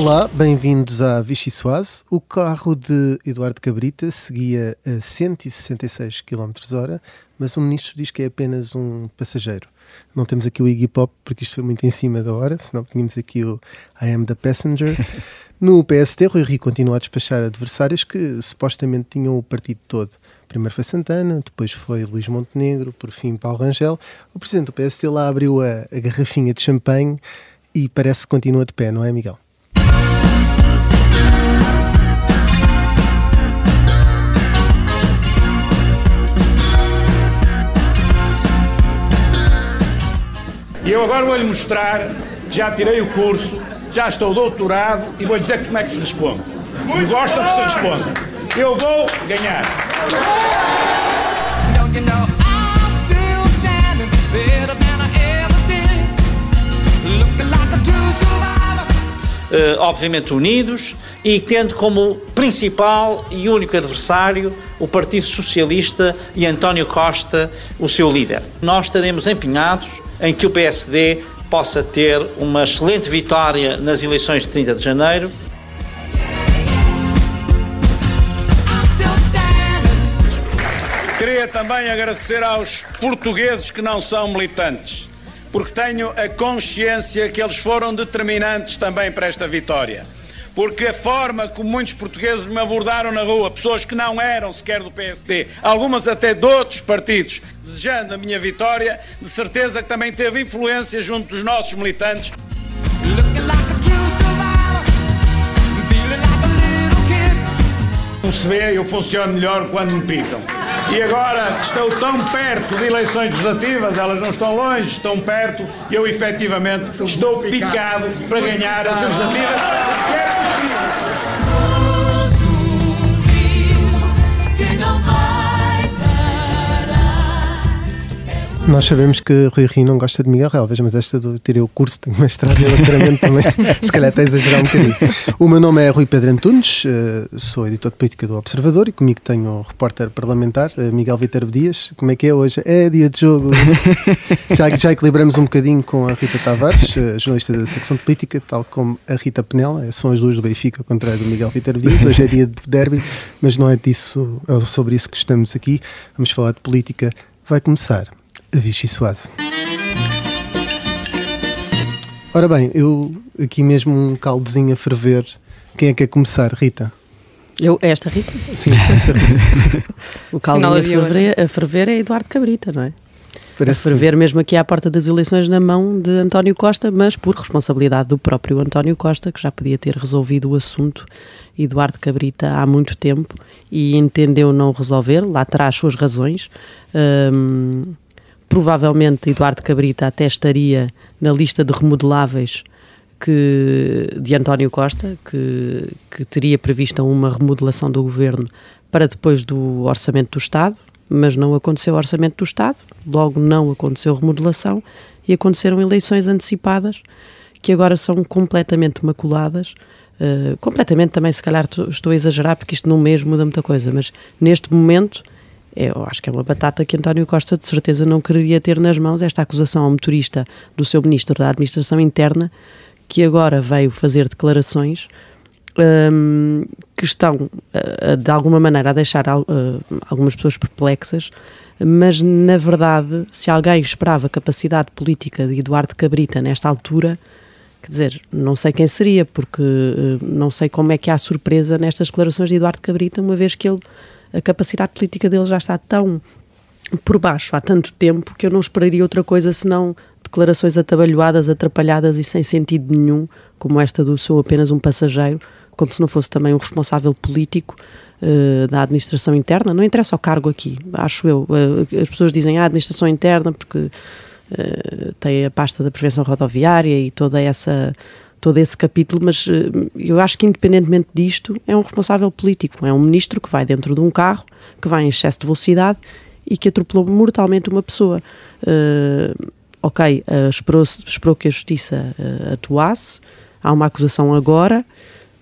Olá, bem-vindos à Vichy Soase. O carro de Eduardo Cabrita seguia a 166 km h mas o ministro diz que é apenas um passageiro. Não temos aqui o Iggy Pop, porque isto foi muito em cima da hora, senão tínhamos aqui o I am the passenger. No PSD, Rui Rio continua a despachar adversários que supostamente tinham o partido todo. Primeiro foi Santana, depois foi Luís Montenegro, por fim Paulo Rangel. O presidente do PSD lá abriu a, a garrafinha de champanhe e parece que continua de pé, não é, Miguel? E eu agora vou-lhe mostrar, já tirei o curso, já estou doutorado e vou-lhe dizer como é que se responde. Me gostam que se responda. Eu vou ganhar. Obviamente unidos e tendo como principal e único adversário o Partido Socialista e António Costa, o seu líder. Nós estaremos empenhados em que o PSD possa ter uma excelente vitória nas eleições de 30 de janeiro. Queria também agradecer aos portugueses que não são militantes, porque tenho a consciência que eles foram determinantes também para esta vitória porque a forma como muitos portugueses me abordaram na rua, pessoas que não eram sequer do PSD, algumas até de outros partidos, desejando a minha vitória, de certeza que também teve influência junto dos nossos militantes. Como se vê, eu funciono melhor quando me picam. E agora estou tão perto de eleições legislativas, elas não estão longe, estão perto, e eu efetivamente estou picado. para ganhar as legislativas. Nós sabemos que Rui Rio não gosta de Miguel Relvas, mas esta do tirei o curso, tenho mestrado doutoramento também, se calhar até exagerar um bocadinho. O meu nome é Rui Pedro Antunes, eh, sou editor de política do Observador e comigo tenho o repórter parlamentar eh, Miguel Viterbo Dias. Como é que é hoje? É dia de jogo. já, já equilibramos um bocadinho com a Rita Tavares, eh, jornalista da secção de política, tal como a Rita Penela, são as duas do Benfica, ao contrário do Miguel Viterbo Dias. Hoje é dia de derby, mas não é disso, é sobre isso que estamos aqui. Vamos falar de política. Vai começar a Vichy Soase. Ora bem, eu aqui mesmo um caldezinho a ferver. Quem é que quer começar, Rita? Eu, esta Rita? Sim, essa Rita. o caldinho a ferver, a ferver é Eduardo Cabrita, não é? Parece a ferver mesmo aqui à porta das eleições na mão de António Costa, mas por responsabilidade do próprio António Costa, que já podia ter resolvido o assunto Eduardo Cabrita há muito tempo e entendeu não resolver, lá terá as suas razões. Um, provavelmente Eduardo Cabrita até estaria na lista de remodeláveis que, de António Costa, que, que teria prevista uma remodelação do governo para depois do orçamento do Estado, mas não aconteceu o orçamento do Estado, logo não aconteceu remodelação e aconteceram eleições antecipadas que agora são completamente maculadas. Uh, completamente também, se calhar estou a exagerar, porque isto num mês muda muita coisa, mas neste momento é, eu acho que é uma batata que António Costa de certeza não queria ter nas mãos. Esta acusação ao motorista do seu ministro da Administração Interna, que agora veio fazer declarações um, que estão, uh, de alguma maneira, a deixar uh, algumas pessoas perplexas, mas, na verdade, se alguém esperava capacidade política de Eduardo Cabrita nesta altura, quer dizer, não sei quem seria, porque uh, não sei como é que há surpresa nestas declarações de Eduardo Cabrita, uma vez que ele a capacidade política dele já está tão por baixo há tanto tempo que eu não esperaria outra coisa senão declarações atabalhoadas, atrapalhadas e sem sentido nenhum, como esta do sou apenas um passageiro, como se não fosse também um responsável político uh, da administração interna. Não interessa o cargo aqui, acho eu. Uh, as pessoas dizem a ah, administração interna porque uh, tem a pasta da prevenção rodoviária e toda essa todo esse capítulo, mas uh, eu acho que independentemente disto, é um responsável político, é um ministro que vai dentro de um carro, que vai em excesso de velocidade e que atropelou mortalmente uma pessoa. Uh, ok, uh, esperou, esperou que a justiça atuasse, há uma acusação agora,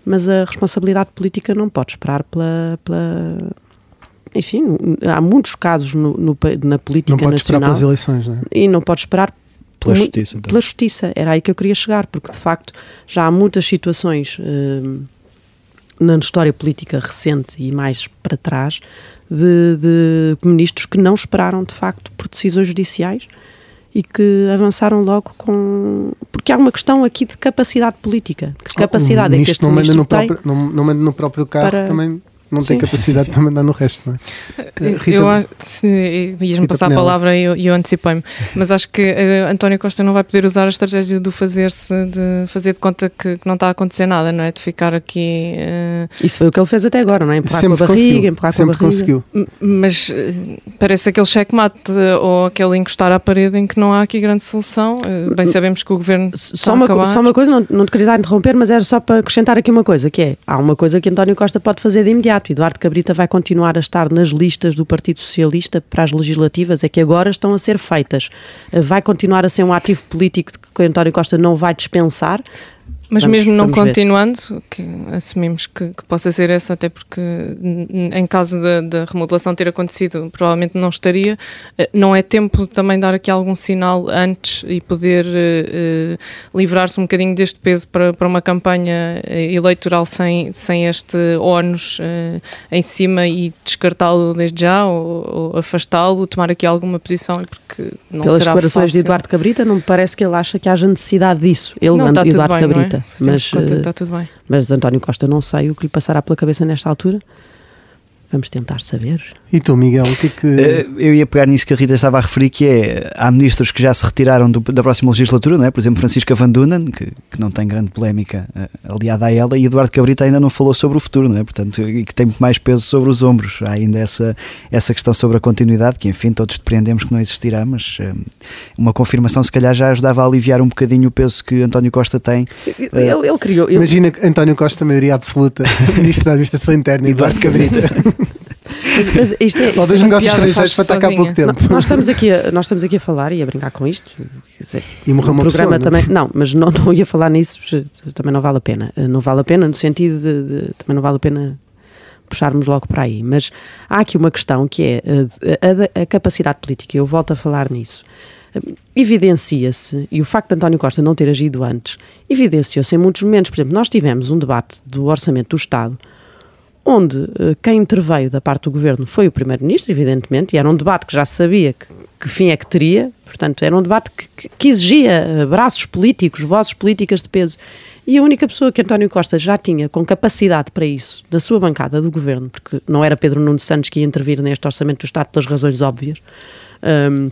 mas a responsabilidade política não pode esperar pela, pela enfim, há muitos casos no, no, na política nacional. Não pode esperar pelas eleições, não é? E não pode esperar pela justiça. Então. Pela justiça, era aí que eu queria chegar, porque de facto já há muitas situações uh, na história política recente e mais para trás de, de ministros que não esperaram de facto por decisões judiciais e que avançaram logo com. Porque há uma questão aqui de capacidade política. Que capacidade é que este não manda no próprio, não, não manda no próprio carro para... também não Sim. tem capacidade para mandar no resto, não é? Rita, eu acho, ias-me passar Penela. a palavra e eu, eu antecipei-me, mas acho que uh, António Costa não vai poder usar a estratégia do fazer-se, de fazer de conta que, que, não está a acontecer nada, não é? De ficar aqui. Uh... Isso foi o que ele fez até agora, não é? Empurrar Sempre com a barriga, conseguiu. empurrar Sempre com a barriga. conseguiu. Mas uh, parece aquele checkmate ou aquele encostar à parede em que não há aqui grande solução. bem sabemos que o governo. Só, uma, só uma coisa, não, não te queria dar interromper, mas era só para acrescentar aqui uma coisa, que é: há uma coisa que António Costa pode fazer de imediato Eduardo Cabrita vai continuar a estar nas listas do Partido Socialista para as legislativas, é que agora estão a ser feitas. Vai continuar a ser um ativo político que António Costa não vai dispensar, mas vamos, mesmo não continuando, que assumimos que, que, possa ser essa, até porque em caso da remodelação ter acontecido, provavelmente não estaria, eh, não é tempo de também dar aqui algum sinal antes e poder uh, livrar-se um bocadinho deste peso para, para uma campanha eleitoral sem, sem este ónus em cima e descartá-lo desde já ou, ou afastá-lo, tomar aqui alguma posição, porque não Pelas será declarações fácil. de Eduardo Cabrita, não me parece que ele acha que haja necessidade disso. Ele, não, está Eduardo bem, Cabrita. É? Mas, está tudo bem. Mas António Costa não sei o que lhe passará pela cabeça nesta altura. Vamos tentar saber. E tu, Miguel, o que é que. Uh, eu ia pegar nisso que a Rita estava a referir, que é. Há ministros que já se retiraram do, da próxima legislatura, não é? Por exemplo, Francisca Van Dunen, que, que não tem grande polémica uh, aliada a ela, e Eduardo Cabrita ainda não falou sobre o futuro, não é? Portanto, e que tem muito mais peso sobre os ombros. Há ainda essa, essa questão sobre a continuidade, que enfim, todos depreendemos que não existirá, mas uh, uma confirmação se calhar já ajudava a aliviar um bocadinho o peso que António Costa tem. Ele, ele criou. Ele... Imagina António Costa, maioria absoluta, Ministro da Administração Interna, Eduardo Cabrita. Mas, isto é, isto Ou dos negócios estrangeiros para estar cá há pouco tempo. nós, estamos aqui a, nós estamos aqui a falar e a brincar com isto. Dizer, e morreu uma programa pessoa, também. Não, mas não, não ia falar nisso, também não vale a pena. Eh, não vale a pena no sentido de, de também não vale a pena puxarmos logo para aí. Mas há aqui uma questão que é eh, a, a, a capacidade política, eu volto a falar nisso. Eh, evidencia-se, e o facto de António Costa não ter agido antes, evidenciou-se em muitos momentos. Por exemplo, nós tivemos um debate do Orçamento do Estado onde uh, quem interveio da parte do governo foi o Primeiro-Ministro, evidentemente, e era um debate que já sabia que, que fim é que teria, portanto, era um debate que, que exigia uh, braços políticos, vozes políticas de peso. E a única pessoa que António Costa já tinha com capacidade para isso, da sua bancada do governo, porque não era Pedro Nuno Santos que ia intervir neste Orçamento do Estado pelas razões óbvias. Um,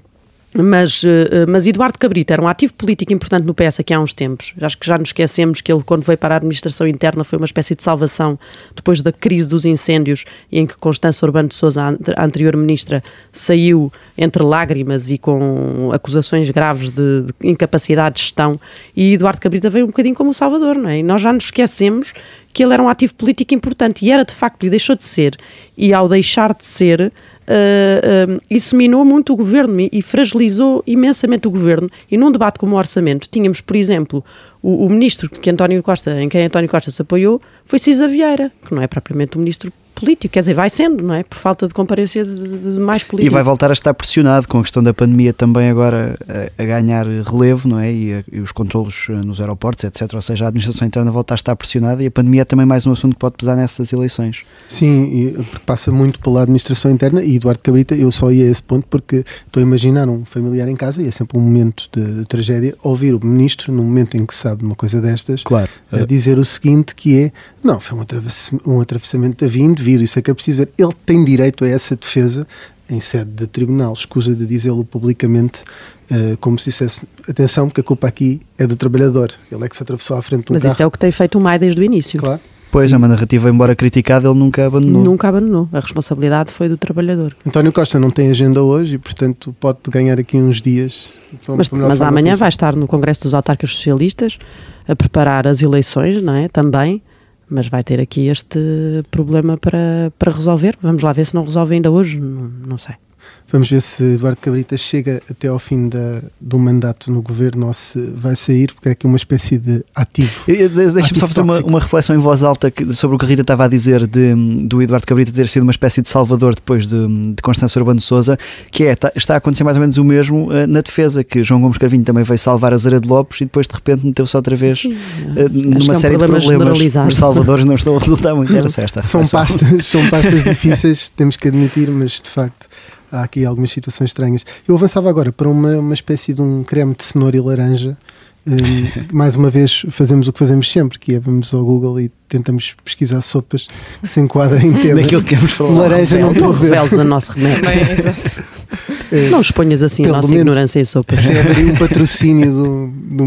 mas, eh, mas Eduardo Cabrita era um ativo político importante no PS aqui há uns tempos. Acho que já nos esquecemos que ele, quando veio para a administração interna, foi uma espécie de salvação depois da crise dos incêndios, em que Constança Urbano de Souza, a anterior ministra, saiu entre lágrimas e com acusações graves de, de incapacidade de gestão. E Eduardo Cabrita veio um bocadinho como o Salvador, não é? E nós já nos esquecemos que ele era um ativo político importante e era de facto e deixou de ser. E ao deixar de ser, uh, uh, isso minou muito o governo e, fragilizou imensamente o governo. E num debate como o orçamento, tínhamos, por exemplo, o, o ministro que António Costa, em quem António Costa se apoiou, foi Cisa Vieira, que não é propriamente um ministro político, quer dizer, vai sendo, não é? Por falta de comparência de, de mais políticos. E vai voltar a estar pressionado com a questão da pandemia também agora a, a ganhar relevo, não é? E, a, e, os controlos eh, nos aeroportos, etc. Ou seja, a administração interna volta a estar pressionada e a pandemia é também mais um assunto que pode pesar nessas eleições. Sim, passa muito pela administração interna e Eduardo Cabrita, eu só ia a esse ponto porque estou a imaginar um familiar em casa e é sempre um momento de, de tragédia ouvir o ministro, no momento em que sabe uma coisa destas, claro. a dizer o seguinte que é, não, foi um, atravessamento da vinda vir, isso é que é preciso ver. Ele tem direito a essa defesa em sede de tribunal, escusa de dizê-lo publicamente, uh, como se dissesse, atenção, porque a culpa aqui é do trabalhador, ele é que se atravessou à frente do Mas carro. isso é o que tem feito o MAI desde o início. Claro. Pois, a narrativa, embora criticada, ele nunca abandonou. Nunca abandonou. A responsabilidade foi do trabalhador. António Costa não tem agenda hoje e, portanto, pode ganhar aqui uns dias. Mas, mas amanhã vai estar no Congresso dos Autarcas Socialistas a preparar as eleições, não é? Também mas vai ter aqui este problema para, para resolver. Vamos lá ver se não resolve ainda hoje, não, não sei. Vamos ver se Eduardo Cabrita chega até ao fim da, do mandato no governo ou se vai sair, porque é aqui uma espécie de ativo. Deixa-me só fazer uma, uma, reflexão em voz alta sobre o que a Rita estava a dizer de, do Eduardo Cabrita ter sido uma espécie de salvador depois de, de Constância Urbano de Souza, que é, está, está, a acontecer mais ou menos o mesmo uh, na defesa, que João Gomes Carvinho também veio salvar a Zara de Lopes e depois de repente meteu-se outra vez uh, numa é um série de problemas. Os salvadores não estão a resultar muito. Era só esta são pastas, são pastas difíceis, temos que admitir, mas de facto há aqui algumas situações estranhas. Eu avançava agora para uma, uma espécie de um creme de cenoura e laranja. Um, mais uma vez fazemos o que fazemos sempre, que é vamos ao Google e tentamos pesquisar sopas que se enquadrem em temas. Daquilo que queremos falar. Laranja não estou a ver. A nosso remédio. É, não exponhas assim a nossa menos, ignorância em sopas. Deve haver um patrocínio do, do,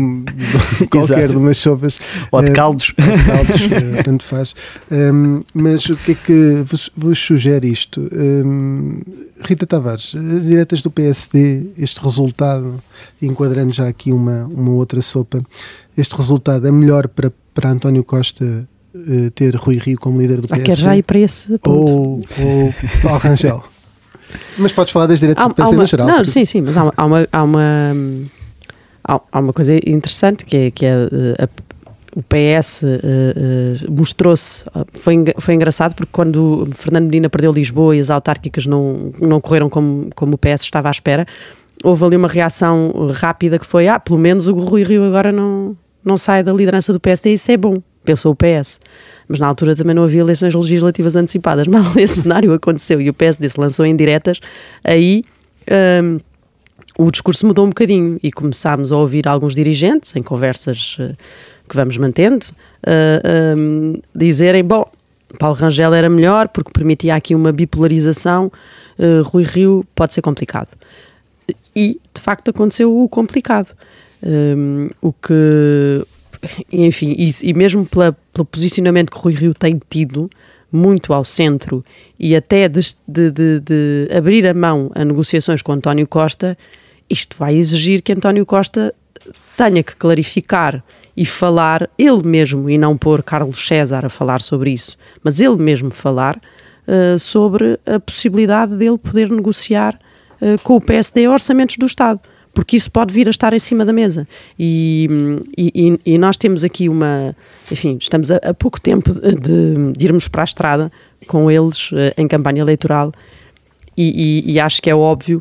do qualquer de umas sopas. Ou de caldos. Uh, de caldos, uh, tanto faz. Um, mas o que é que vos, vos sugere isto? Um, Rita Tavares, as diretas do PSD, este resultado, enquadrando já aqui uma, uma outra sopa, este resultado é melhor para, para António Costa uh, ter Rui Rio como líder do PSD? Ah, quer já ir para esse ponto. Ou, ou Paulo Rangel? Mas podes falar das diretas há, PSD uma, no geral. Não, sim, sim, mas há, há, uma, há, uma, há, uma coisa interessante que é, que é eh, a, o PS uh, uh, mostrou-se, foi, foi engraçado porque quando Fernando Medina perdeu Lisboa e as autárquicas não, não correram como, como o PS estava à espera, houve ali uma reação rápida que foi, ah, pelo menos o Rui Rio agora não, não sai da liderança do PSD e isso é bom, pensou o PS mas na altura também não havia eleições legislativas antecipadas. Mal esse cenário aconteceu e o PSD se lançou em diretas, aí um, o discurso mudou um bocadinho e começámos a ouvir alguns dirigentes em conversas uh, que vamos mantendo uh, um, dizerem: bom, Paulo Rangel era melhor porque permitia aqui uma bipolarização, uh, Rui Rio pode ser complicado. E de facto aconteceu o complicado. Um, o que enfim, e, mesmo pela, pelo posicionamento que Rui Rio tem tido, muito ao centro e até de, de, de, de, abrir a mão a negociações com António Costa, isto vai exigir que António Costa tenha que clarificar e falar ele mesmo, e não pôr Carlos César a falar sobre isso, mas ele mesmo falar uh, sobre a possibilidade dele poder negociar uh, com o PSD orçamentos do Estado porque isso pode vir a estar em cima da mesa. E, e, e nós temos aqui uma. Enfim, estamos a, a pouco tempo de, de, irmos para a estrada com eles uh, em campanha eleitoral, e, e, acho que é óbvio.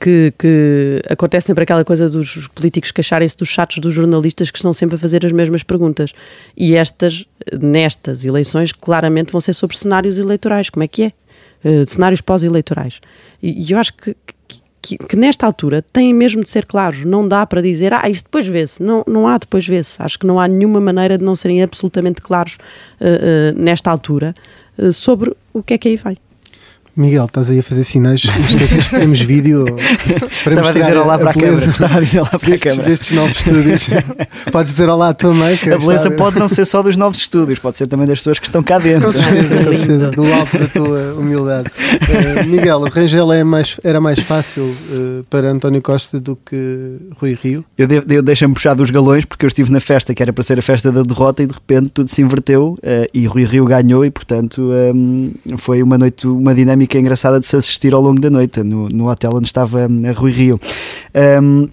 Que, que, acontece sempre aquela coisa dos políticos queixarem-se dos chatos dos jornalistas que estão sempre a fazer as mesmas perguntas. E estas, nestas eleições, claramente vão ser sobre cenários eleitorais. Como é que é? Uh, cenários pós-eleitorais. E, e, eu acho que, que, que, nesta altura têm mesmo de ser claros. Não dá para dizer, ah, isto depois vê-se. Não, não há depois vê-se. Acho que não há nenhuma maneira de não serem absolutamente claros uh, uh, nesta altura uh, sobre o que é que aí vem. Miguel, estás aí a fazer sinais, esqueceste que temos vídeo para Estava a dizer olá para a câmara. Estava a dizer olá para destes, a câmara. Destes novos estúdios. Podes dizer olá à tua mãe. a beleza pode não ser só dos novos estúdios, pode ser também das pessoas que estão cá dentro. Com certeza, com certeza do alto da tua humildade. Uh, Miguel, o Rangel é mais, era mais fácil uh, para António Costa do que Rui Rio? Eu, eu deixei-me puxar dos galões porque eu estive na festa que era para ser a festa da derrota e de repente tudo se inverteu uh, e Rui Rio ganhou e portanto um, foi uma noite, uma dinâmica engraçada de se assistir ao longo da noite no, no hotel onde estava a Rui Rio. Um,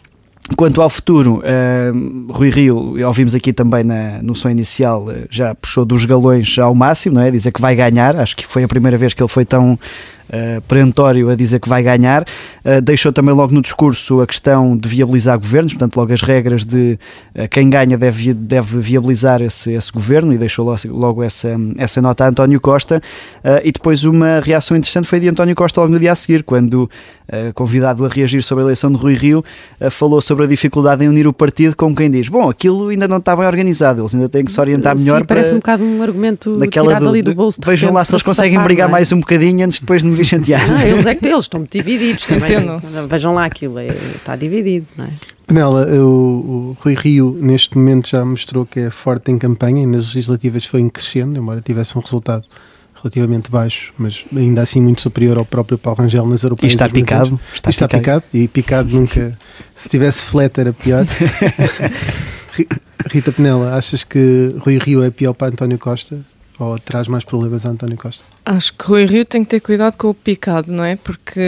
Quanto ao futuro, uh, Rui Rio, ouvimos aqui também na, no som inicial, uh, já puxou dos galões ao máximo, não é? Dizer que vai ganhar, acho que foi a primeira vez que ele foi tão uh, perentório a dizer que vai ganhar. Uh, deixou também logo no discurso a questão de viabilizar governos, portanto, logo as regras de uh, quem ganha deve, deve viabilizar esse, esse governo e deixou logo, logo essa, essa nota a António Costa. e depois uma reação interessante foi de António Costa logo no dia a seguir, quando convidado a reagir sobre a eleição de Rui Rio, falou sobre a dificuldade em unir o partido com quem diz: Bom, aquilo ainda não está bem organizado, eles ainda têm que se orientar melhor. Sim, parece um bocado um argumento tirado do, ali do bolso. Vejam lá se eles conseguem brigar é? mais um bocadinho antes depois de me chantear. Não, eles é que eles estão divididos também. Vejam lá aquilo, é, está dividido, não é? Penela, o, o, Rui Rio neste momento já mostrou que é forte em campanha e nas legislativas foi em crescendo, embora tivesse um resultado relativamente baixo, mas ainda assim muito superior ao próprio Paulo Rangel nas europeias. E está picado. Está, está picado. picado. E picado nunca. Se tivesse flat era pior. Rita Penela, achas que Rui Rio é pior para António Costa ou traz mais problemas a António Costa? Acho que Rui Rio tem que ter cuidado com o picado, não é? Porque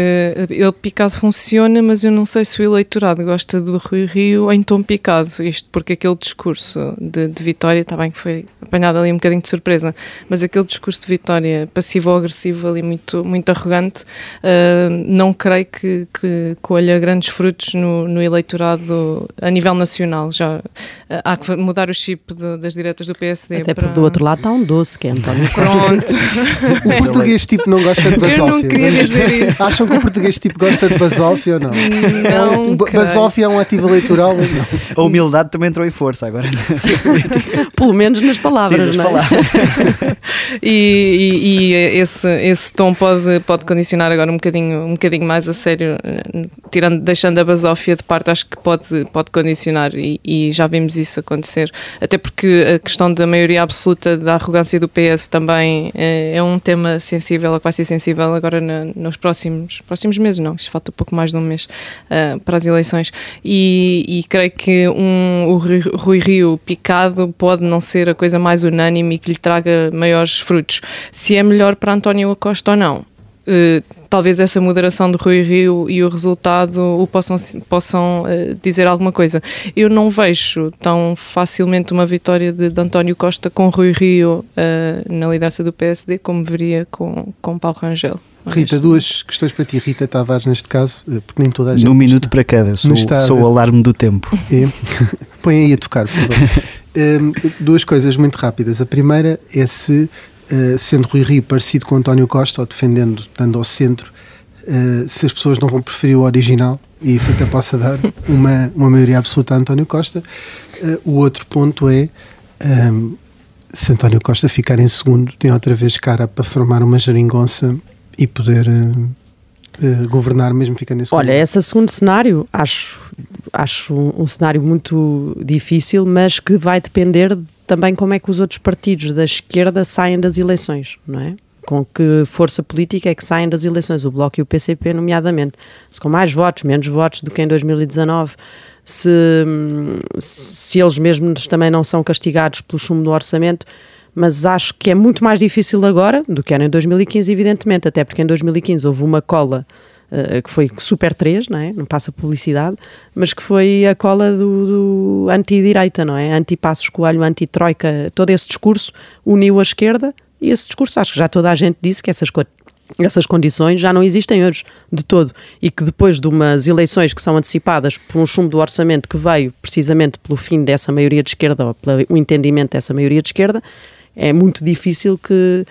ele picado funciona, mas eu não sei se o eleitorado gosta do Rui Rio em tom picado. Isto porque aquele discurso de, de vitória, está bem que foi apanhado ali um bocadinho de surpresa, mas aquele discurso de vitória passivo ou agressivo ali muito, muito arrogante, uh, não creio que, que colha grandes frutos no, no eleitorado a nível nacional. Já uh, há que mudar o chip de, das diretas do PSD. Até para... porque do outro lado está um doce, que é António Pronto. O português tipo não gosta de basófia. Eu não queria dizer isso. Acham que o português tipo gosta de basófia ou não? Não, basófia é um ativo eleitoral ou não? A humildade também entrou em força agora. Pelo menos nas palavras, Sim, das não é? palavras. E, e- e esse, esse tom pode, pode condicionar agora um bocadinho, um bocadinho mais a sério, eh, tirando, deixando a basófia de parte, acho que pode, pode condicionar e, e já vimos isso acontecer. Até porque a questão da maioria absoluta da arrogância do PS também eh, é um tema sensível, ou que vai ser sensível agora nos próximos, próximos meses, não, isto falta pouco mais de um mês eh, para as eleições. E, e creio que um, o Rui- Rio picado pode não ser a coisa mais unânime e que lhe traga maiores frutos. Se é melhor para António Costa ou não, eh, talvez essa moderação do Rui Rio e o resultado o possam, possam eh, dizer alguma coisa. Eu não vejo tão facilmente uma vitória de, de António Costa com Rui Rio eh, na liderança do PSD como veria com, com Paulo Rangel. Rita, duas questões para ti. Rita Tavares, neste caso, eh, porque nem toda a gente. Num minuto para cada. Sou, está sou o alarme do tempo. É. Põe aí a tocar, por favor. Hum, duas coisas muito rápidas. A primeira é se, eh, sendo Rui Rio parecido com António Costa, ou defendendo, estando ao centro, eh, se as pessoas não vão preferir o original, e isso até possa dar uma, uma maioria absoluta a António Costa. Eh, o outro ponto é. se António Costa ficar em segundo, tem outra vez cara para formar uma geringonça e poder governar mesmo ficando em segundo. Olha, esse segundo cenário acho, acho um, um cenário muito difícil, mas que vai depender de também como é que os outros partidos da esquerda saem das eleições, não é? Com que força política é que saem das eleições, o Bloco e o PCP, nomeadamente. Se com mais votos, menos votos do que em 2019, se, se eles mesmos também não são castigados pelo chumbo do orçamento, mas acho que é muito mais difícil agora do que era em 2015, evidentemente, até porque em 2015 houve uma cola uh, que foi Super 3, não é? Não passa publicidade, mas que foi a cola do, do anti-direita, não é? Anti-Passos Coelho, anti-Troika, todo esse discurso uniu a esquerda e esse discurso, acho que já toda a gente disse que essas essas condições já não existem hoje de todo e que depois de umas eleições que são antecipadas por um chumbo do orçamento que veio precisamente pelo fim dessa maioria de esquerda ou pelo entendimento dessa maioria de esquerda, é muito difícil que,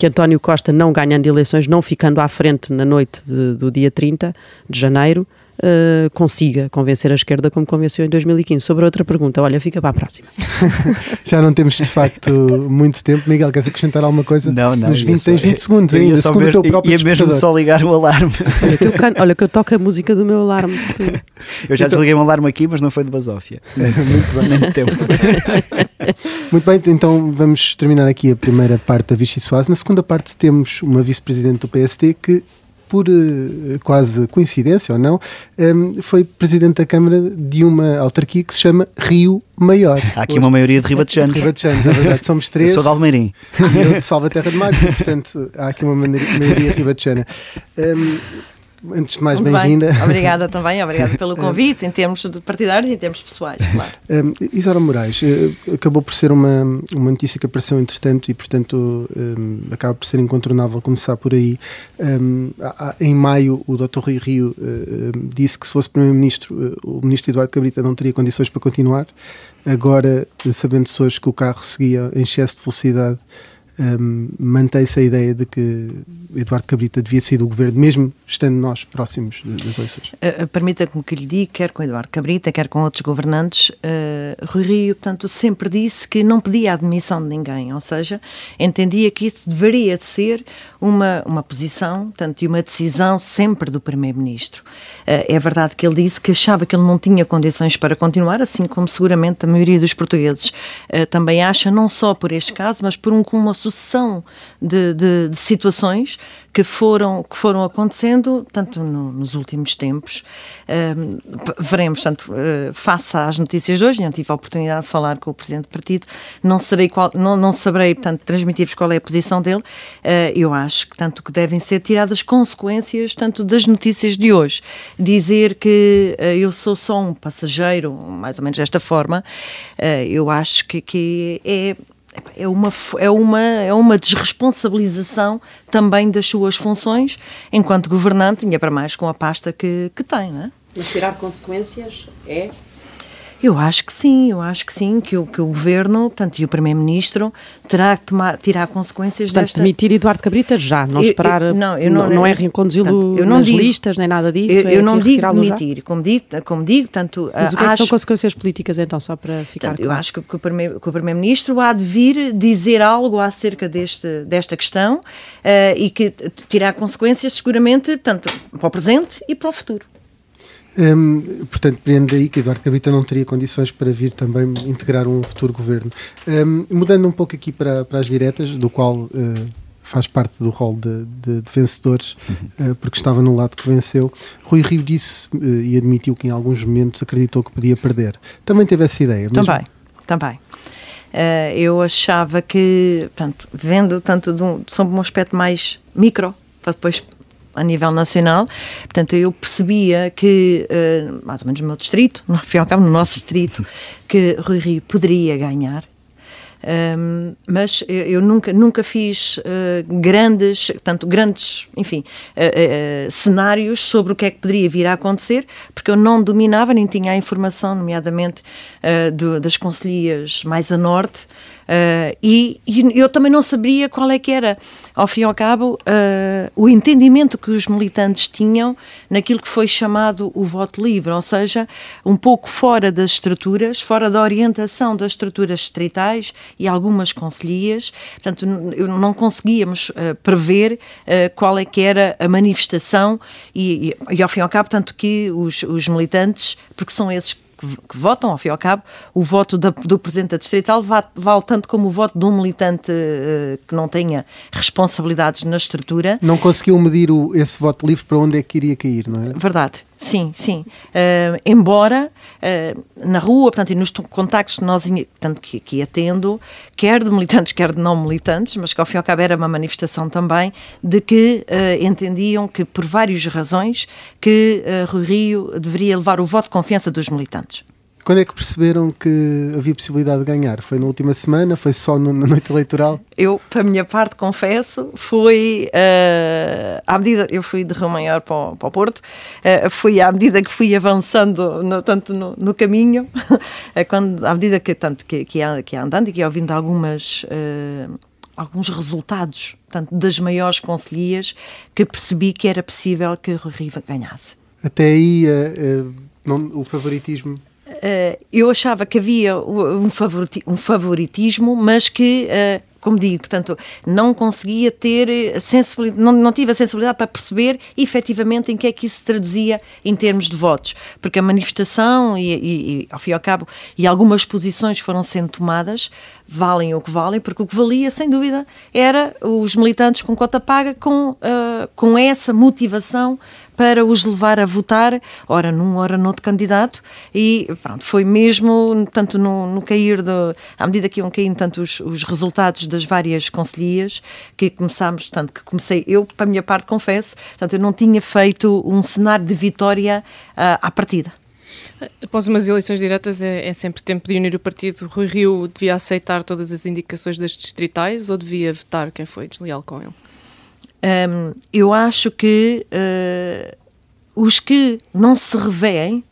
que António Costa, não ganhando eleições, não ficando à frente na noite de, do dia 30 de janeiro, uh, consiga convencer a esquerda como convenceu em 2015. Sobre a outra pergunta, olha, fica para a próxima. Já não temos de facto muito tempo. Miguel, queres acrescentar alguma coisa? Não, não. Nos ia 20, só- tens 20 segundos ainda, só segundo o mesmo- teu próprio Ia mesmo só ligar o alarme. Olha que eu, canto- olha que eu toco a música do meu alarme. se tu- Eu já desliguei um alarme aqui, mas não foi de basófia. Muito bem. Nem tempo. Muito bem, então vamos terminar aqui a primeira parte da Vichy Soase. Na segunda parte temos uma vice-presidente do PSD que, por eh, quase coincidência ou não, em, foi presidente da Câmara de uma autarquia que se chama Rio Maior. Há aqui uma maioria de ribatejanos. Ribatejanos, é verdade, somos Eu três. sou de Almeirim. e eu de Salvaterra de Magos, portanto há aqui uma maioria ribatejana. Antes de mais, Muito bem. bem-vinda. Obrigada também, obrigada pelo convite, em termos de partidários e em termos pessoais, claro. Um, Isara Moraes, eh, acabou por ser uma, uma notícia que apareceu entretanto e, portanto, um, acaba por ser incontornável começar por aí. Um, há- em maio, o Dr. Rui Rio um, disse que se fosse Primeiro-Ministro, eh, o Ministro Eduardo Cabrita não teria condições para continuar. Agora, sabendo-se hoje que o carro seguia em excesso de velocidade, um, mantém-se a ideia de que Eduardo Cabrita devia sair do governo, mesmo estando nós próximos das eleições. Uh, uh, Permita-me que lhe diga, quer com Eduardo Cabrita, quer com outros governantes, uh, Rui Rio, portanto, sempre disse que não pedia a admissão de ninguém, ou seja, entendia que isso deveria de ser uma, uma posição, portanto, e uma decisão sempre do Primeiro-Ministro. Uh, é verdade que ele disse que achava que ele não tinha condições para continuar, assim como seguramente a maioria dos portugueses também acha, não só por este caso, mas por um, uma sucessão de, de- de situações que foram, que foram acontecendo, tanto no, nos últimos tempos. Veremos, tanto, uh, face às notícias de hoje, não tive a oportunidade de falar com o Presidente do Partido, não, serei qual, não, não saberei, portanto, transmitir-vos qual é a posição dele. Uh, eu acho que, tanto, que devem ser tiradas consequências, tanto das notícias de hoje. Dizer que uh, eu sou só um passageiro, mais ou menos desta forma, eu acho que, que é é uma, é, uma, é uma desresponsabilização também das suas funções enquanto governante, ainda para mais com a pasta que, que tem, não é? Mas tirar consequências é eu acho que sim, eu acho que sim, que o, que o Governo, portanto, e o Primeiro-Ministro terá que tomar, tirar consequências portanto, desta... demitir Eduardo Cabrita já, não esperar, eu, não, eu não, não, não é reconduzi-lo nas digo, listas, nem nada disso, Eu, é não digo demitir, como digo, como digo, tanto... Mas o que, é que são consequências políticas, então, só para ficar claro? Eu acho que, que o Primeiro-Ministro há de vir dizer algo acerca deste, desta questão uh, e que tirar consequências, seguramente, tanto para o presente e para o futuro. Um, portanto, prende daí que Eduardo Cabrita não teria condições para vir também integrar um futuro governo. Um, mudando um pouco aqui para, para as diretas, do qual uh, faz parte do rol de, de, de vencedores, uh, porque estava no lado que venceu, Rui Rio disse uh, e admitiu que em alguns momentos acreditou que podia perder. Também teve essa ideia? Mesmo? Também, também. eu achava que, portanto, vendo tanto de um, sob um aspecto mais micro, para depois a nível nacional. Portanto, eu percebia que, uh, mais ou menos no meu distrito, no fim ao cabo, no nosso distrito, que Rui Rio poderia ganhar. Um, mas eu, eu, nunca, nunca fiz uh, grandes, tanto grandes, enfim, uh, uh, cenários sobre o que é que poderia vir a acontecer, porque eu não dominava, nem tinha a informação, nomeadamente do, das conselhias mais a norte, Uh, e, e, eu também não sabia qual é que era, ao fim e ao cabo, uh, o entendimento que os militantes tinham naquilo que foi chamado o voto livre, ou seja, um pouco fora das estruturas, fora da orientação das estruturas distritais e algumas conselhias. Portanto, eu não conseguíamos uh, prever qual é que era a manifestação e, e, e, ao fim e ao cabo, tanto que os, os militantes, porque são esses que, que, votam, ao fim e ao cabo, o voto da, do Presidente da Distrital vale, vale, tanto como o voto de um militante uh, que não tenha responsabilidades na estrutura. Não conseguiu medir o, esse voto livre para onde é que iria cair, não é? Verdade. Sim, sim. Uh, embora uh, na rua, portanto, e nos contactos que nós portanto, que, que atendo, quer de militantes, quer de não militantes, mas que ao fim e ao cabo era uma manifestação também, de que uh, entendiam que, por várias razões, que Rui Rio deveria levar o voto de confiança dos militantes. Quando é que perceberam que havia possibilidade de ganhar? Foi na última semana? Foi só no, na noite eleitoral? Eu, para a minha parte, confesso, foi uh, à medida. Eu fui de Rio Maior para o, para o Porto, uh, foi à medida que fui avançando, no, tanto no, no caminho, uh, quando, à medida que, tanto, que, que, ia, que ia andando e que ia ouvindo algumas. Alguns resultados tanto das maiores conselhias que percebi que era possível que o Riva ganhasse. Até aí, não, o favoritismo uh, eu achava que havia um, favoritismo, mas que uh, como digo, portanto, não conseguia ter sensibilidade, não, não tive a sensibilidade para perceber efetivamente em que é que isso se traduzia em termos de votos, porque a manifestação e, e, e ao fim e ao cabo, e algumas posições foram sendo tomadas, valem o que valem, porque o que valia, sem dúvida, era os militantes com cota paga com, uh, com essa motivação para os levar a votar, ora num, ora noutro candidato, e pronto, foi mesmo, tanto no, no cair, de, à medida que iam caindo tanto os, os resultados das várias conselhias, que começámos, tanto que comecei, eu, para a minha parte, confesso, tanto eu não tinha feito um cenário de vitória uh, à partida. Após umas eleições diretas é, é, sempre tempo de unir o partido. Rui Rio devia aceitar todas as indicações das distritais ou devia votar quem foi desleal com ele? Um, eu acho que uh, os que não se revêem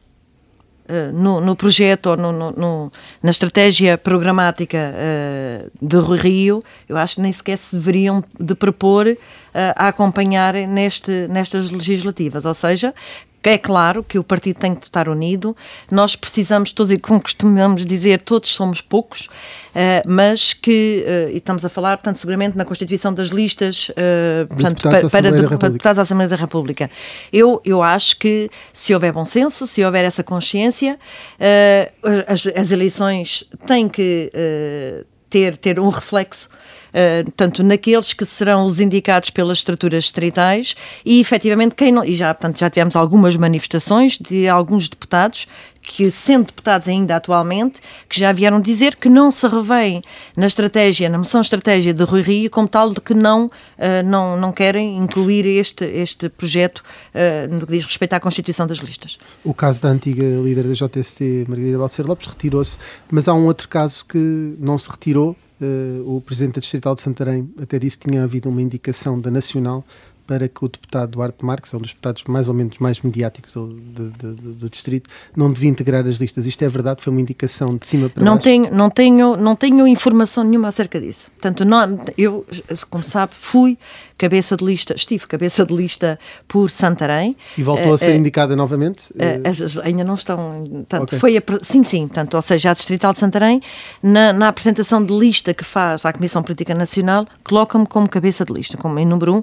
uh, no, no, projeto ou no, no, na estratégia programática uh, de Rio, eu acho que nem sequer se deveriam de propor a acompanhar neste, nestas legislativas. Ou seja, é claro que o partido tem que estar unido, nós precisamos todos, e como costumamos dizer, todos somos poucos, uh, mas que, uh, e estamos a falar, portanto, seguramente na constituição das listas uh, portanto, para, para, para deputados da Assembleia da República. Eu, eu acho que se houver bom senso, se houver essa consciência, as, as, eleições têm que ter, ter um reflexo uh, tanto naqueles que serão os indicados pelas estruturas distritais e efetivamente quem não, e já, portanto, já tivemos algumas manifestações de alguns deputados que, sendo deputados ainda atualmente, que já vieram dizer que não se revêem na estratégia, na moção estratégia de Rui Rio, como tal de que não, uh, não, não querem incluir este, este projeto uh, no que diz respeito à constituição das listas. O caso da antiga líder da JST, Margarida Balcer Lopes, retirou-se, mas há um outro caso que não se retirou. Uh, o Presidente da Distrital de Santarém até disse que tinha havido uma indicação da Nacional para que o deputado Duarte Marques, é um dos deputados mais ou menos mais mediáticos do, do, do, do, distrito, não devia integrar as listas. Isto é verdade? Foi uma indicação de cima para não baixo? Tenho, não, tenho, não tenho informação nenhuma acerca disso. Portanto, não, eu, como sabe, fui cabeça de lista, estive cabeça de lista por Santarém. E voltou uh, a ser uh, indicada novamente? Uh, ainda não estão. Tanto, okay. foi a, sim, sim. Tanto, ou seja, a Distrital de Santarém, na, na apresentação de lista que faz à Comissão Política Nacional, coloca-me como cabeça de lista, como em número um.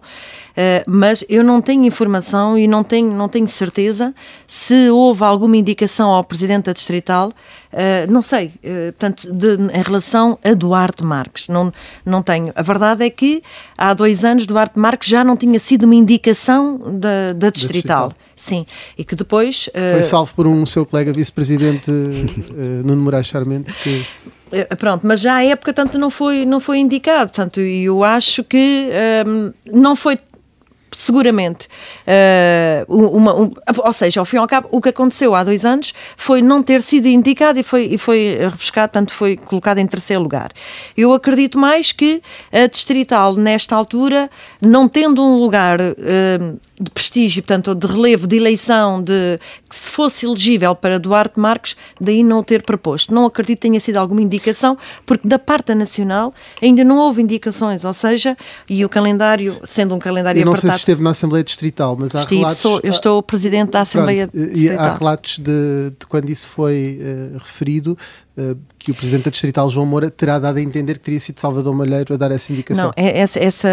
mas eu não tenho informação e não tenho, não tenho certeza se houve alguma indicação ao Presidente da Distrital Uh, não sei, uh, portanto, de, em relação a Duarte Marques, não, não tenho. A verdade é que há dois anos Duarte Marques já não tinha sido uma indicação da, da distrital. da distrital. Sim, e que depois... Uh, Foi salvo por um seu colega vice-presidente Nuno Moraes Charmente que... Pronto, mas já à época tanto não foi, não foi indicado, portanto, eu acho que um, não foi seguramente. Uh, uma, um, ou seja, ao fim e ao cabo, o que aconteceu há dois anos foi não ter sido indicado e foi, e foi rebuscado, portanto, foi colocado em terceiro lugar. Eu acredito mais que a Distrital, nesta altura, não tendo um lugar uh, de prestígio, portanto, de relevo, de eleição, de que se fosse elegível para Duarte Marques, daí não o ter proposto. Não acredito que tenha sido alguma indicação, porque da parte da Nacional ainda não houve indicações, ou seja, e o calendário, sendo um calendário eu não apertado... sei se esteve na Assembleia Distrital, mas há Estive, relatos... Sou, eu estou presidente da Assembleia pronto, Distrital. E há relatos de, de quando isso foi uh, referido, uh, que o Presidente da Distrital, João Moura, terá dado a entender que teria sido Salvador Malheiro a dar essa indicação. Não, é, essa, essa,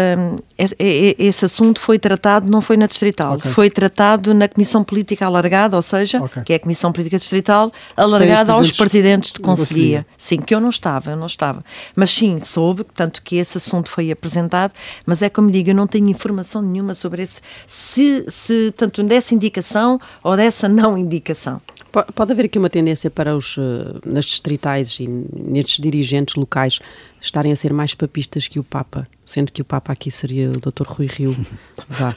esse, esse assunto foi tratado, não foi na Distrital, okay. foi tratado na Comissão Política Alargada, ou seja, okay. que é a Comissão Política Distrital, alargada aos presidentes de Conselhia. Sim, que eu não estava, eu não estava. Mas sim, soube, tanto que esse assunto foi apresentado, mas é como digo, eu não tenho informação nenhuma sobre esse, se, se tanto dessa indicação ou dessa não indicação. Pode haver aqui uma tendência para os, eh, nas distritais e nestes dirigentes locais estarem a ser mais papistas que o Papa, sendo que o Papa aqui seria o Dr. Rui Rio. Vá.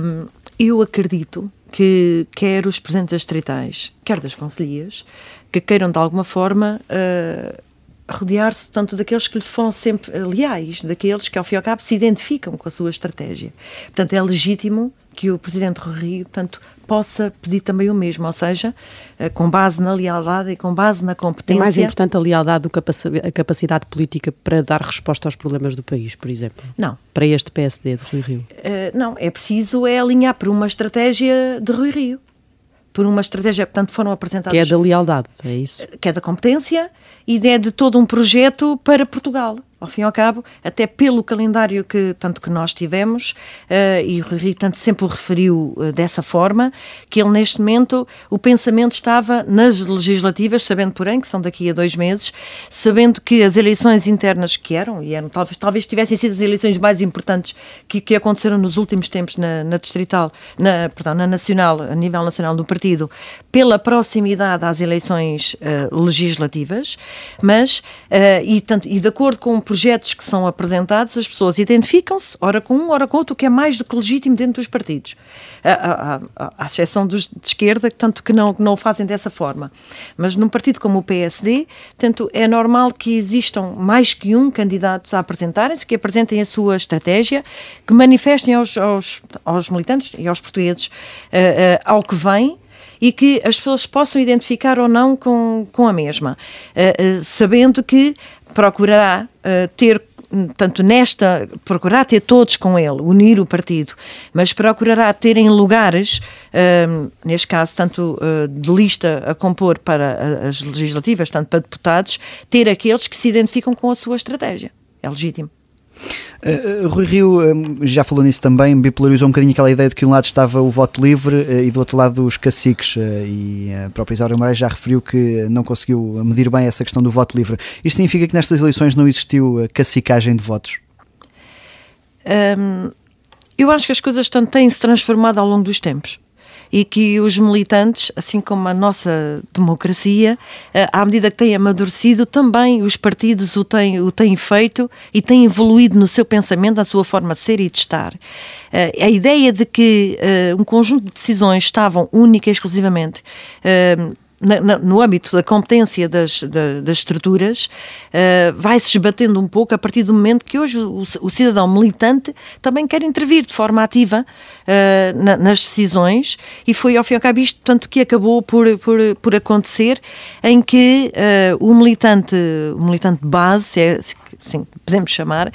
Um, eu acredito que quer os presidentes distritais, quer das conselhias, que queiram de alguma forma uh, rodear-se tanto daqueles que lhes foram sempre leais, daqueles que ao fim e ao cabo se identificam com a sua estratégia. Portanto, é legítimo que o Presidente Rui Rio, portanto, possa pedir também o mesmo, ou seja, eh, com base na lealdade e com base na competência. É mais importante a lealdade do que a capacidade política para dar resposta aos problemas do país, por exemplo? Não. Para este PSD de Rui Rio? Uh, não, é preciso é alinhar por uma estratégia de Rui Rio. Por uma estratégia, portanto, foram apresentadas... Que é da lealdade, é isso? Que é da competência e é de todo um projeto para Portugal ao fim e ao cabo, até pelo calendário que tanto que nós tivemos, uh, e o Rui tanto sempre o referiu uh, dessa forma, que ele neste momento, o pensamento estava nas legislativas, sabendo porém que são daqui a dois meses, sabendo que as eleições internas que eram, e eram talvez, talvez tivessem sido as eleições mais importantes que, que aconteceram nos últimos tempos na, na distrital, na, perdão, na nacional, a nível nacional do partido, pela proximidade às eleições uh, legislativas, mas, e, tanto, e de acordo com projetos que são apresentados, as pessoas identificam-se, ora com um, ora com outro, o que é mais do que legítimo dentro dos partidos. À, exceção dos de esquerda, tanto que não, que não o fazem dessa forma. Mas num partido como o PSD, portanto, é normal que existam mais que um candidato a apresentarem-se, que apresentem a sua estratégia, que manifestem aos, aos, aos militantes e aos portugueses uh, uh, ao que vem e que as pessoas possam identificar ou não com, com a mesma, uh, uh, sabendo que procurará uh, ter tanto nesta, procurará ter todos com ele, unir o partido, mas procurará ter em lugares, uh, neste caso, tanto uh, de lista a compor para as legislativas, tanto para deputados, ter aqueles que se identificam com a sua estratégia. É legítimo. Uh, Rui Rio um, já falou nisso também, bipolarizou um bocadinho aquela ideia de que de um lado estava o voto livre e do outro lado os caciques, e a própria Isaura Moraes já referiu que não conseguiu medir bem essa questão do voto livre. Isto significa que nestas eleições não existiu cacicagem de votos? Um, eu acho que as coisas têm-se transformado ao longo dos tempos e que os militantes, assim como a nossa democracia, eh, à medida que têm amadurecido, também os partidos o têm, o têm feito e têm evoluído no seu pensamento, na sua forma de ser e de estar. Eh, a ideia de que eh, um conjunto de decisões estavam única e exclusivamente na, no âmbito da competência das, da, das estruturas, uh, vai-se esbatendo um pouco a partir do momento que hoje o, o cidadão militante também quer intervir de forma ativa uh, na, nas decisões e foi ao fim e ao cabo isto, que acabou por, por, por acontecer em que uh, o militante, o militante base, se é, assim podemos chamar,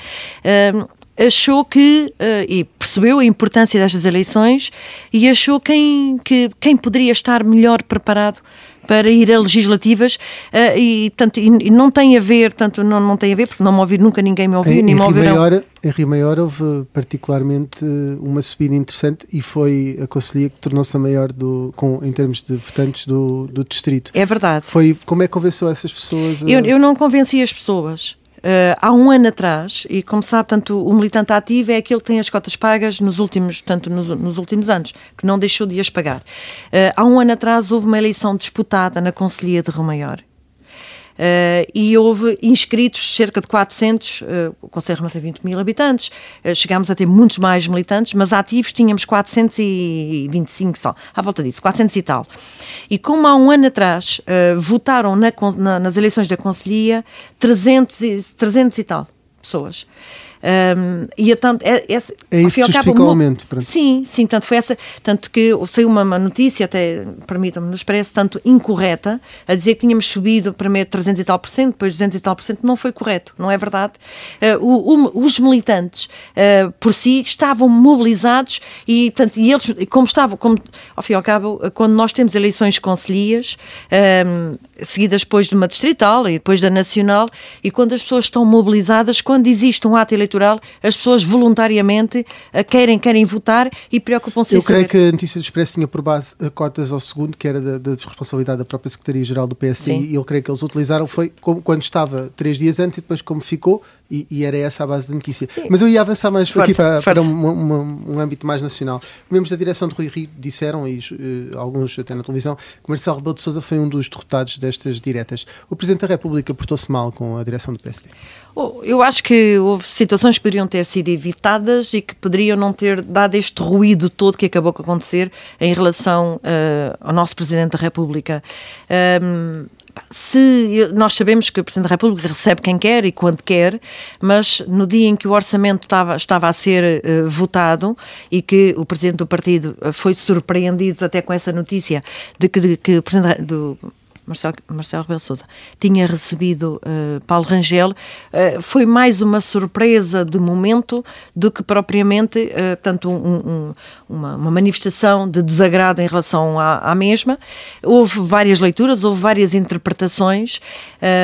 achou que e percebeu a importância destas eleições e achou quem, que, quem poderia estar melhor preparado para ir a legislativas uh, e, tanto, e, e, não tem a ver, tanto não, não tem a ver, porque não me ouvi, nunca ninguém me ouviu, em, nem me ouviram. Maior, em Rio Maior houve particularmente uma subida interessante e foi a Conselhia que tornou-se a maior do, com, em termos de votantes do, do distrito. É verdade. Foi, como é que convenceu essas pessoas? A... Eu, eu não convenci as pessoas. Uh, há um ano atrás, e como sabe, tanto o militante ativo é aquele que tem as cotas pagas nos últimos, tanto nos, nos últimos anos, que não deixou de as pagar. Uh, há um ano atrás houve uma eleição disputada na Conselhia de Rio Maior. Uh, e houve inscritos cerca de 400, uh, eh, o Conselho Remoto tem 20 mil habitantes, uh, chegámos a ter muitos mais militantes, mas ativos tínhamos 425 só, à volta disso, 400 e tal. E como há um ano atrás votaram na, na, nas eleições da Conselhia 300 e, 300 e tal pessoas. Um, e tanto, é, é, é isso que justifica cabo, o aumento. Pronto. Sim, sim, tanto foi essa, tanto que saiu uma, uma notícia, até permitam-me no expresso, tanto incorreta, a dizer que tínhamos subido primeiro 300 e tal por cento, depois 200 e tal por cento, não foi correto, não é verdade. Uh, o, o, os militantes, uh, por si, estavam mobilizados e, tanto, e eles, como estavam, como, ao fim e ao cabo, quando nós temos eleições conselhias, um, seguidas depois de uma distrital e depois da nacional, e quando as pessoas estão mobilizadas, quando existe um ato eleitoral, as pessoas voluntariamente uh, querem, querem votar e preocupam-se Eu creio saber. que a notícia do Expresso tinha por base uh, cotas ao segundo, que era da, da responsabilidade da própria Secretaria-Geral do PSD, Sim. e eu creio que eles utilizaram foi como, quando estava três dias antes e depois como ficou, e, e, era essa a base da notícia. Sim. Mas eu ia avançar mais força, aqui para, para um, um, um, âmbito mais nacional. Membros da direção de Rui Rio disseram, e uh, alguns até na televisão, que Marcelo Rebelo de Sousa foi um dos derrotados destas diretas. O Presidente da República portou-se mal com a direção do PSD? Oh, eu acho que houve situações que poderiam ter sido evitadas e que poderiam não ter dado este ruído todo que acabou de acontecer em relação uh, ao nosso Presidente da República. Um, se nós sabemos que o Presidente da República recebe quem quer e quando quer, mas no dia em que o orçamento estava, estava a ser uh, votado e que o Presidente do partido eh, foi surpreendido até com essa notícia de que, de, que o Presidente do Marcelo, Marcelo Rebelo Sousa, tinha recebido uh, Paulo Rangel, uh, foi mais uma surpresa de momento do que propriamente, uh, um, um, uma, uma, manifestação de desagrado em relação à, à, mesma. Houve várias leituras, houve várias interpretações,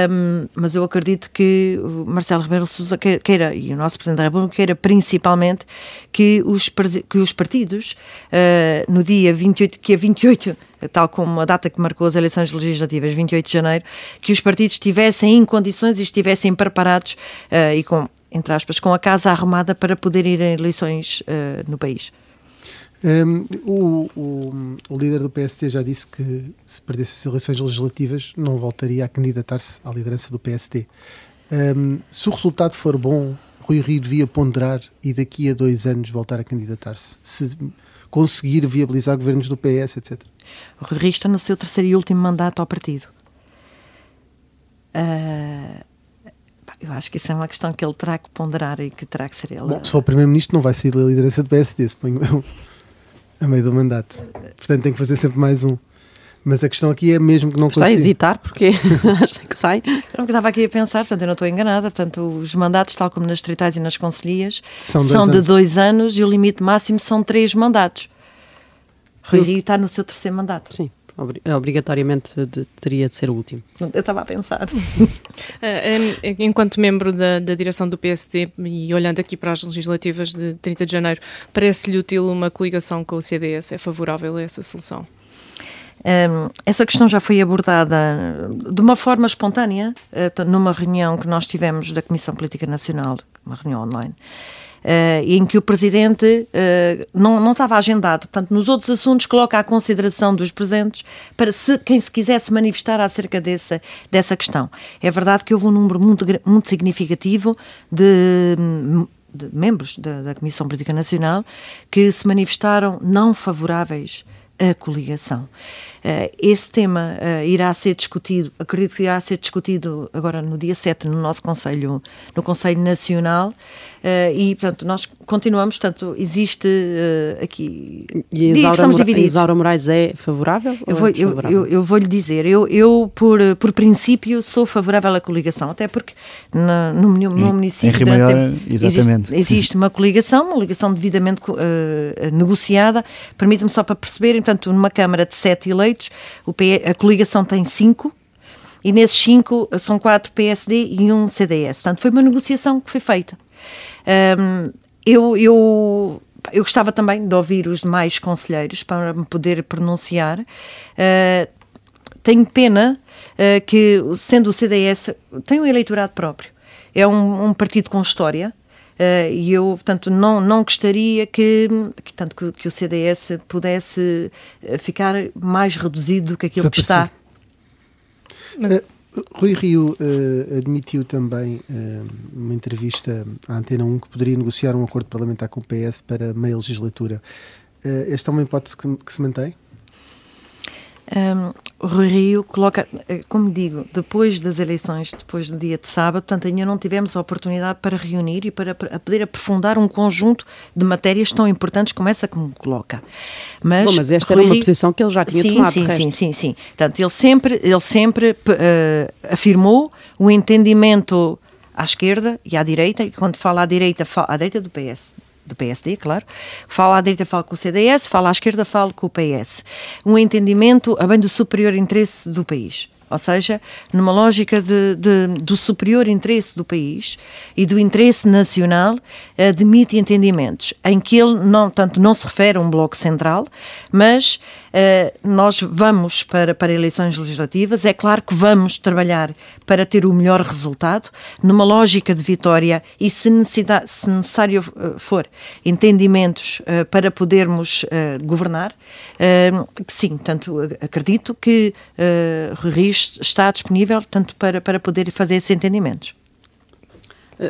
um, mas eu acredito que Marcelo Rebelo Sousa queira, e o nosso Presidente da República queira principalmente que os, que os partidos, no dia 28, que é 28 tal como a data que marcou as eleições legislativas, 28 de janeiro, que os partidos estivessem em condições e estivessem preparados uh, e com, entre aspas, com a casa arrumada para poder ir a eleições uh, no país. Um, o, o, o, líder do PSD já disse que se perdesse as eleições legislativas não voltaria a candidatar-se à liderança do PSD. Um, se o resultado for bom, Rui Rio devia ponderar e daqui a dois anos voltar a candidatar-se. Se conseguir viabilizar governos do PS, etc. O Rui Rio está no seu terceiro e último mandato ao partido. Uh, eu acho que isso é uma questão que ele terá que ponderar e que terá que ser ele. Bom, se for Primeiro-Ministro, não vai sair da liderança do PSD, suponho eu, a meio do mandato. Portanto, tem que fazer sempre mais um. Mas a questão aqui é mesmo que não Está consiga. a hesitar, porque acha que sai. Eu estava aqui a pensar, portanto, eu não estou enganada. Portanto, os mandatos, tal como nas distritais e nas conselhias, são, dois são de dois anos e o limite máximo são três mandatos. Rui Rio está no seu terceiro mandato. Sim. Obrigatoriamente de, teria de ser o último. Eu estava a pensar. Eh, enquanto membro da, da direção do PSD e olhando aqui para as legislativas de 30 de janeiro, parece-lhe útil uma coligação com o CDS? É favorável a essa solução? Um, essa questão já foi abordada de uma forma espontânea uh, numa reunião que nós tivemos da Comissão Política Nacional, uma reunião online. Uh, em que o Presidente uh, não, não estava agendado. Portanto, nos outros assuntos, coloca à consideração dos presentes para se, quem se quisesse manifestar acerca dessa, dessa questão. É verdade que houve um número muito, muito significativo de, de membros da, da Comissão Política Nacional que se manifestaram não favoráveis à coligação. Uh, esse tema uh, irá ser discutido, acredito que irá ser discutido agora no dia 7 no nosso Conselho, no Conselho Nacional, e, portanto, nós continuamos, portanto, existe uh, aqui... E a Isaura, Mora Isaura Moraes é favorável? Eu vou, é eu, eu, eu vou lhe dizer, eu, eu por, por princípio sou favorável à coligação, até porque no, no, no município... Em Maior, exatamente. Existe, existe, uma coligação, uma coligação devidamente uh, negociada, permita-me só para perceberem, portanto, numa Câmara de sete eleitos, o PE, a coligação tem cinco, e nesses cinco são quatro PSD e um CDS. Portanto, foi uma negociação que foi feita. Um, eu, eu, eu gostava também de ouvir os demais conselheiros para me poder pronunciar. Uh, tenho pena uh, que, sendo o CDS, tem um eleitorado próprio. É um, um partido com história. Uh, e eu, portanto, não, não gostaria que, que, tanto que, que, o CDS pudesse ficar mais reduzido do que aquilo que está. Mas... Rui Rio uh, admitiu também numa entrevista à Antena 1 que poderia negociar um acordo parlamentar com o PS para meia legislatura. Uh, esta é uma hipótese que, que se mantém? Um, o Rui Rio coloca, eh, como digo, depois das eleições, depois do dia de sábado, portanto, ainda não tivemos a oportunidade para reunir e para, para poder aprofundar um conjunto de matérias tão importantes como essa que me coloca. Mas, Bom, mas esta Rui era uma Rio, posição que ele já tinha sim, tomado. Sim, sim, sim, sim. Portanto, ele sempre, ele sempre uh, afirmou o entendimento à esquerda e à direita, e quando fala à direita, fala, à direita do PS, do PSD, claro, fala à direita, fala com o CDS, fala à esquerda, fala com o PS. Um entendimento a bem do superior interesse do país. Ou seja, numa lógica de, de, do superior interesse do país e do interesse nacional, admite entendimentos em que ele não, tanto não se refere a um bloco central, mas uh, nós vamos para, para eleições legislativas, é claro que vamos trabalhar para ter o melhor resultado, numa lógica de vitória e se, se necessário eh, for, entendimentos uh, para podermos uh, governar, sim, tanto acredito que uh, Rui está disponível tanto para, para poder fazer esses entendimentos.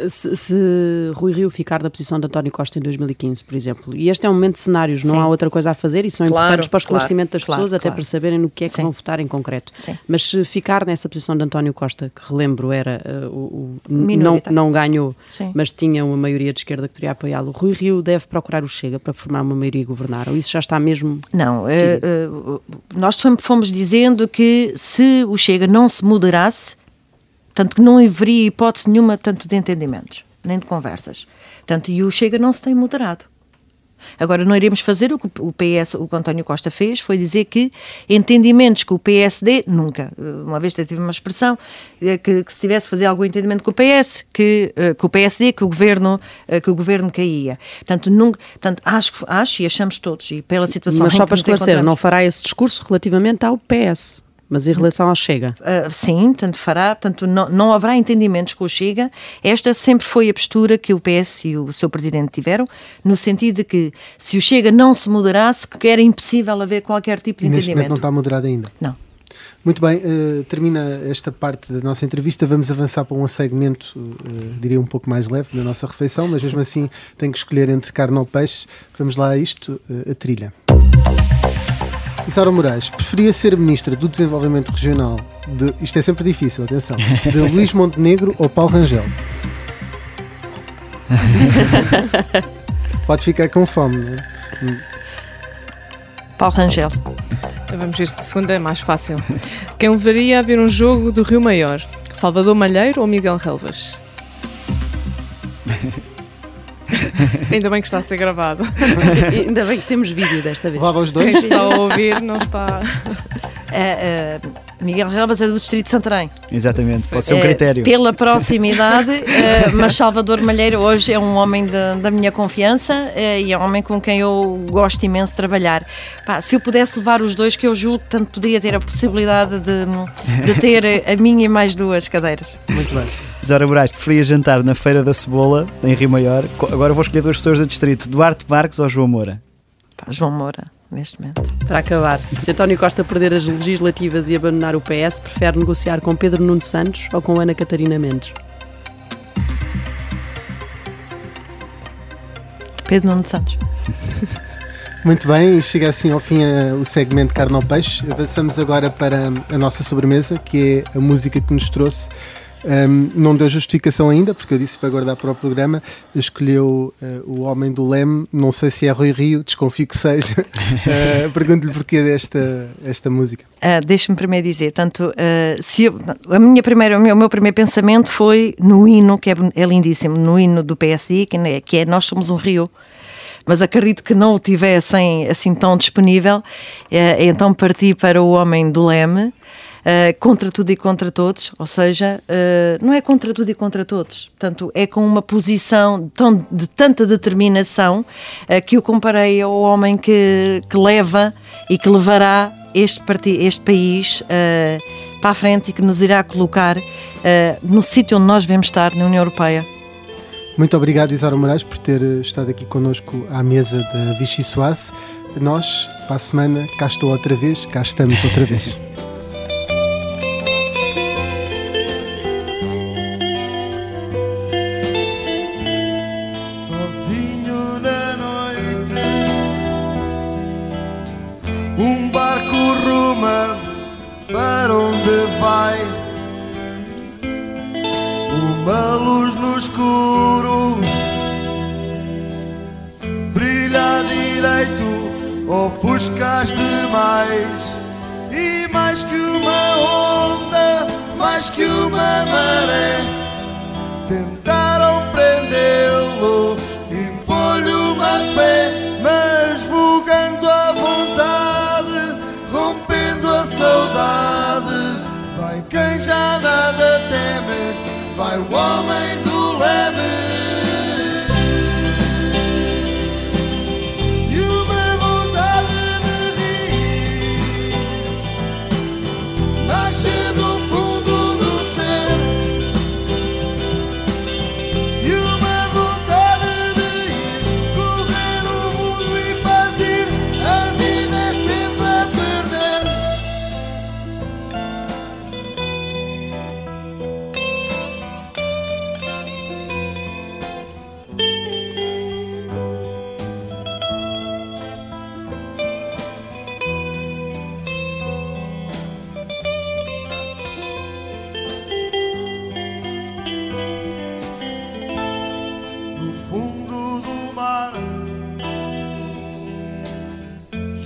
Se, se, Rui Rio ficar da posição de António Costa em 2015, por exemplo, e este é um momento de cenários, Sim. não há outra coisa a fazer e são claro, importantes para o esclarecimento claro, das pessoas, claro, até para saberem no que é que Sim. vão votar em concreto. Sim. Mas se ficar nessa posição de António Costa, que relembro era uh, o, o não, não ganhou, mas tinha uma maioria de esquerda que teria apoiá-lo, Rui Rio deve procurar o Chega para formar uma maioria e governar, ou isso já está mesmo. Não, uh, uh, nós sempre fomos dizendo que se o Chega não se moderasse, tanto que não haveria hipótese nenhuma tanto de entendimentos, nem de conversas. Tanto, e o Chega não se tem moderado. Agora, não iremos fazer o que o PS, o que António Costa fez, foi dizer que entendimentos com o PSD, nunca. Uma vez tive uma expressão eh, que, que se tivesse a fazer algum entendimento com o PS, que, eh, com o PSD, que o governo, eh, que o governo caía. Portanto, nunca, portanto acho, acho e achamos todos, e pela situação Mas só para esclarecer, não fará esse discurso relativamente ao PS? Mas em relação ao Chega? Uh, sim, tanto fará, portanto não, não haverá entendimentos com o Chega. Esta sempre foi a postura que o PS e o seu presidente tiveram, no sentido de que se o Chega não se moderasse, que era impossível haver qualquer tipo de e entendimento. neste momento não está moderado ainda? Não. Muito bem, uh, termina esta parte da nossa entrevista. Vamos avançar para um segmento, uh, diria um pouco mais leve, da nossa refeição, mas mesmo assim tenho que escolher entre carne ou peixe. Vamos lá a isto, uh, a trilha. Isaura Moraes, preferia ser Ministra do Desenvolvimento Regional, de, isto é sempre difícil, atenção, de Luís Montenegro ou Paulo Rangel? Pode ficar com fome, não é? Paulo Rangel. Vamos ver se de segunda é mais fácil. Quem levaria a ver um jogo do Rio Maior? Salvador Malheiro ou Miguel Relvas? Ainda bem que está a ser gravado. Ainda bem que temos vídeo desta vez. Lava os dois? Quem está a ouvir não está. Uh, uh, Miguel Relvas é do Distrito de Santarém. Exatamente, pode ser um critério. pela proximidade, mas Salvador Malheiro hoje é um homem de, da minha confiança e é um homem com quem eu gosto imenso de trabalhar. Pá, se eu pudesse levar os dois, que eu julgo tanto poderia ter a possibilidade de, de ter a minha e mais duas cadeiras. Muito bem. Zara Moraes, preferia jantar na Feira da Cebola, em Rio Maior. Agora vou escolher duas pessoas do distrito: Duarte Marques ou João Moura? Pá, João Moura, neste momento. Para acabar, se António Costa perder as legislativas e abandonar o PS, prefere negociar com Pedro Nuno Santos ou com Ana Catarina Mendes? Pedro Nuno Santos. Muito bem, chega assim ao fim a, o segmento Carne ao Peixe. Avançamos agora para a nossa sobremesa, que é a música que nos trouxe um, não deu justificação ainda, porque eu disse para guardar para o programa. Escolheu uh, o homem do Leme, não sei se é Rui Rio, desconfio que seja. Uh, Pergunto-lhe porquê desta esta música. Uh, Deixa-me primeiro dizer, tanto, uh, se eu, a minha primeira, o, meu, o meu primeiro pensamento foi no hino, que é, é lindíssimo, no hino do PSI, que é, que é Nós Somos um Rio mas acredito que não o tivessem assim tão disponível, então parti para o Homem do Leme, uh, contra tudo e contra todos, ou seja, uh, não é contra tudo e contra todos, portanto, é com uma posição tão, de tanta determinação uh, que eu comparei ao homem que, que leva e que levará este, este país para a frente e que nos irá colocar no sítio onde nós devemos estar, na União Europeia. Muito obrigado, Isara Moraes, por ter estado aqui connosco à mesa da Vichy Soase. Nós, para a semana, cá estou outra vez, cá estamos outra vez. ofuscas demais e mais que uma onda, mais que uma maré,